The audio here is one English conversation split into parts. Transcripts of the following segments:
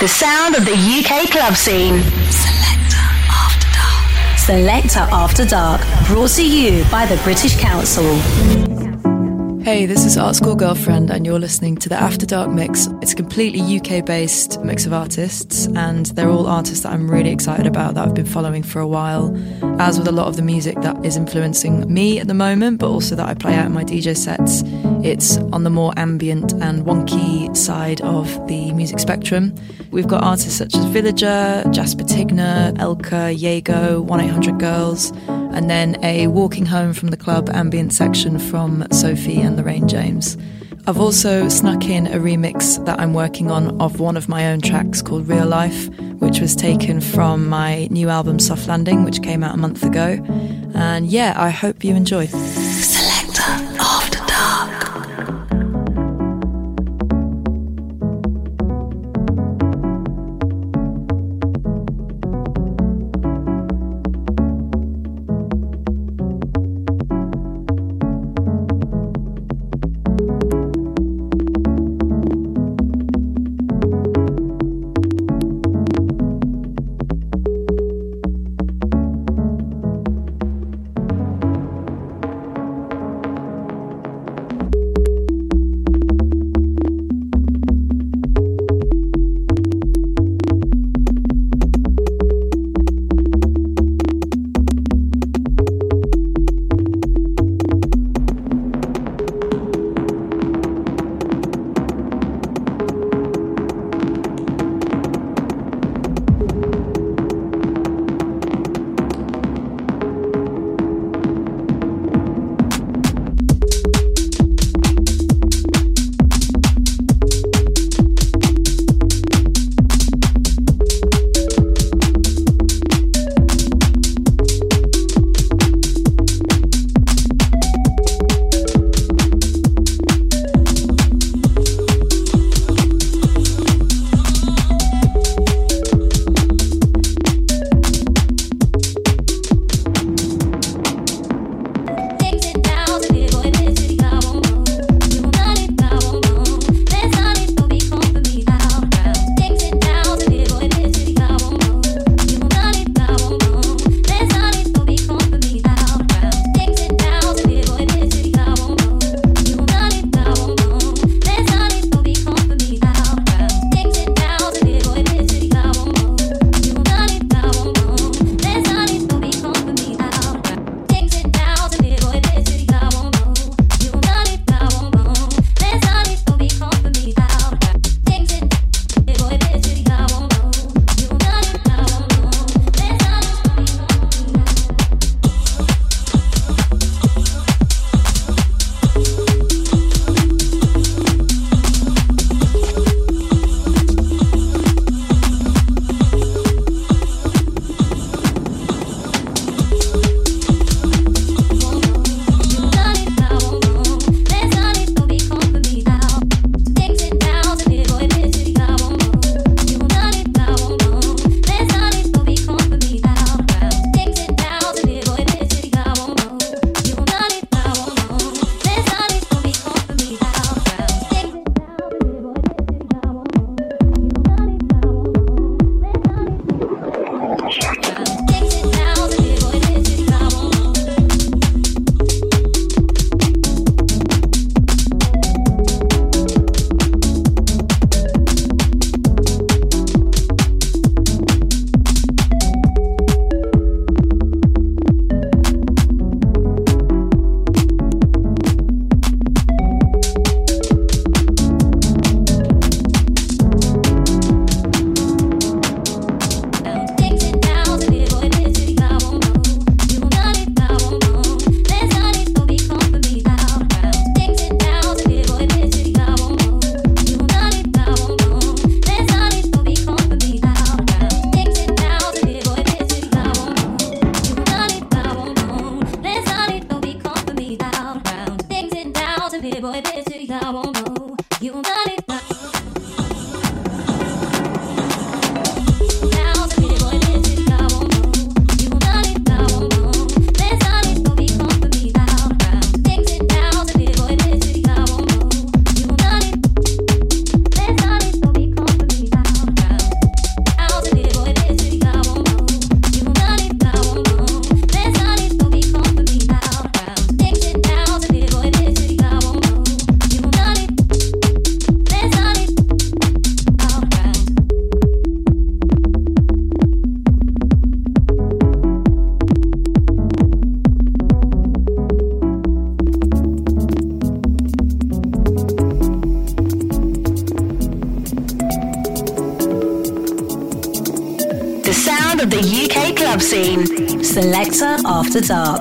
The sound of the UK club scene. Selector After Dark. Selector After Dark. Brought to you by the British Council. Hey, this is Art School Girlfriend, and you're listening to the After Dark Mix. It's a completely UK based mix of artists, and they're all artists that I'm really excited about that I've been following for a while. As with a lot of the music that is influencing me at the moment, but also that I play out in my DJ sets, it's on the more ambient and wonky side of the music spectrum. We've got artists such as Villager, Jasper Tygner, Elkka, Yago, 1 800 Girls, and then a Walking Home from the Club ambient section from Sophie and Lorraine James. I've also snuck in a remix that I'm working on of one of my own tracks called Real Life, which was taken from my new album Soft Landing, which came out a month ago. And yeah, I hope you enjoy. After Dark.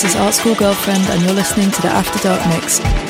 This is Art School Girlfriend, and you're listening to the After Dark Mix.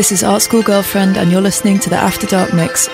This is Art School Girlfriend, and you're listening to the After Dark Mix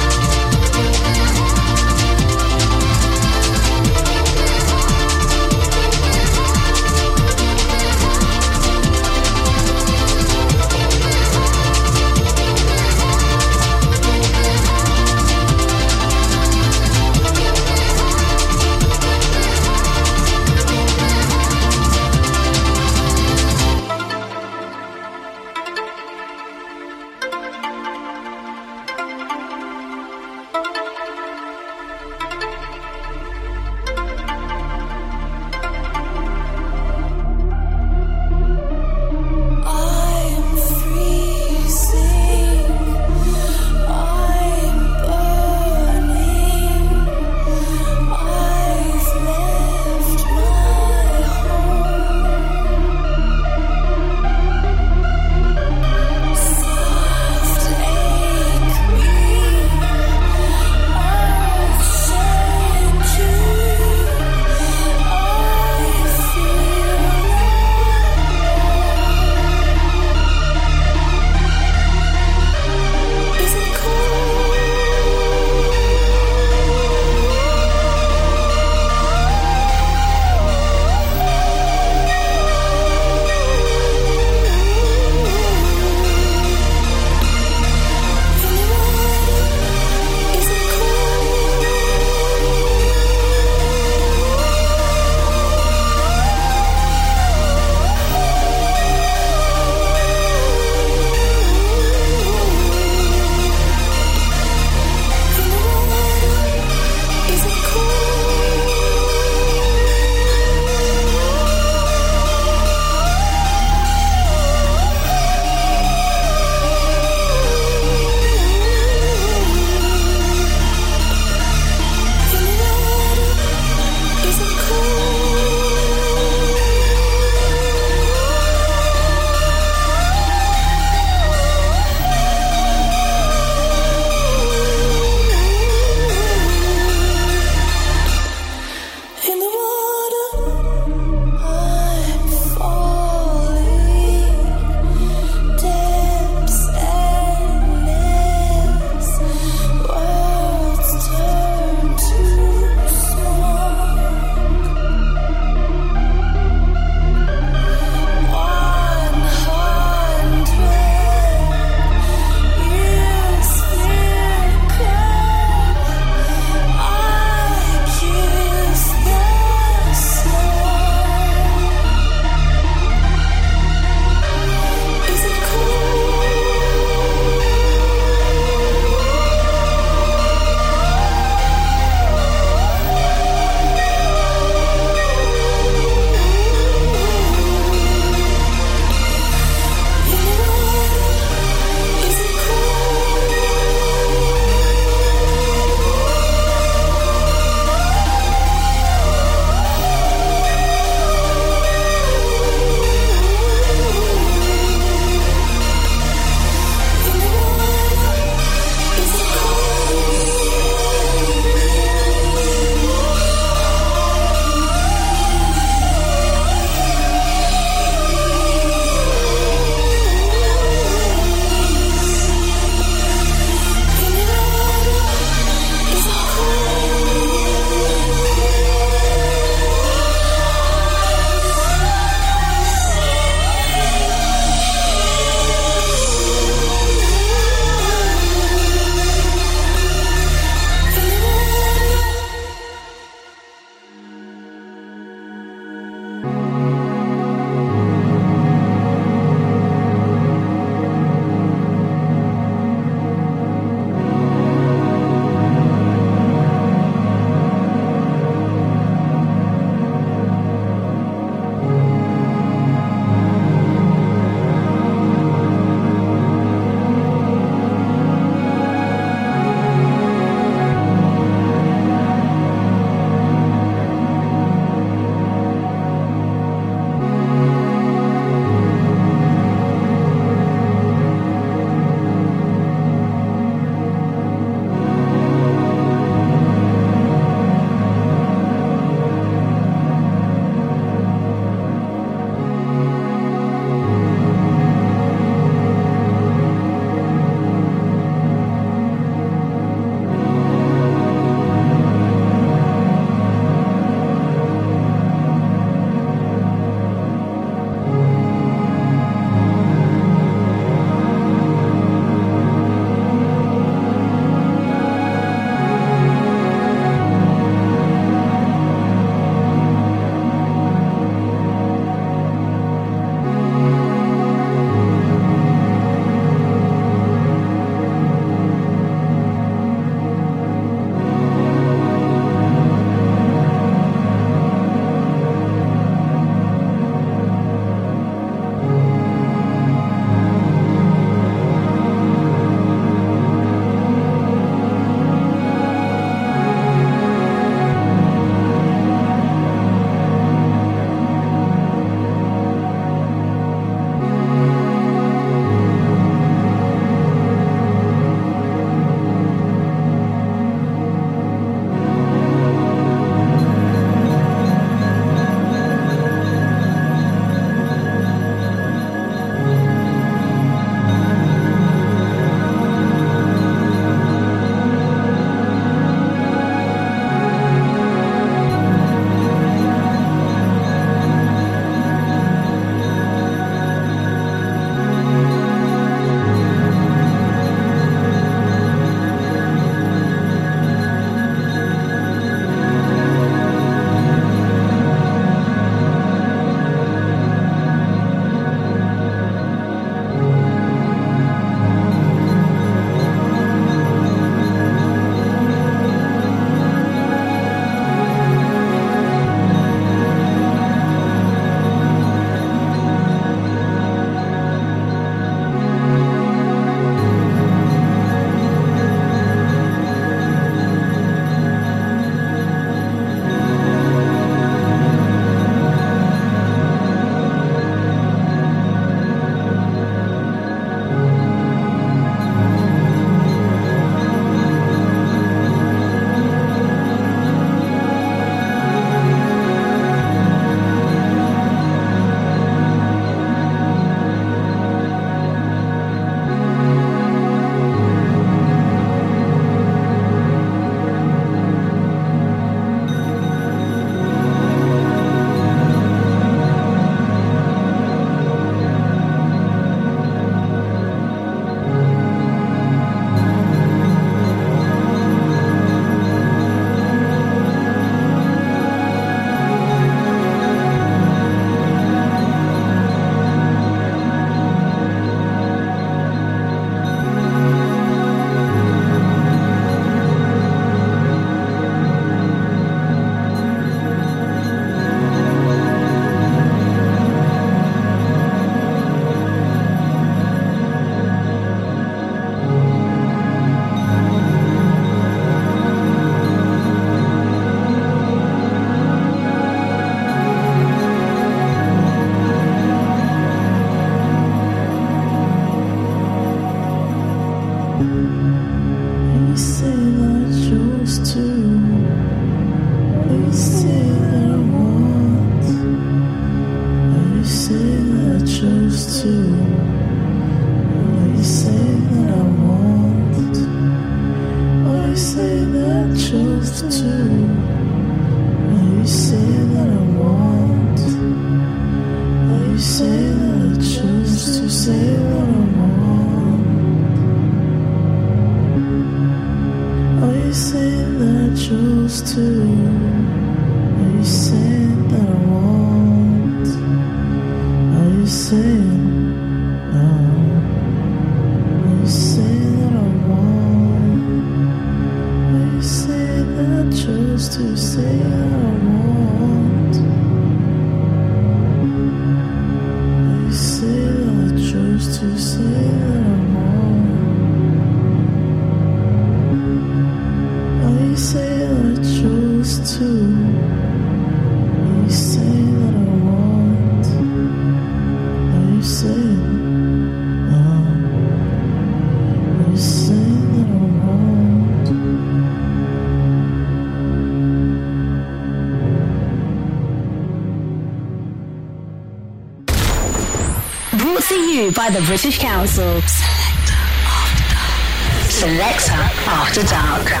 the British Council. Selector After Dark. Selector After Dark.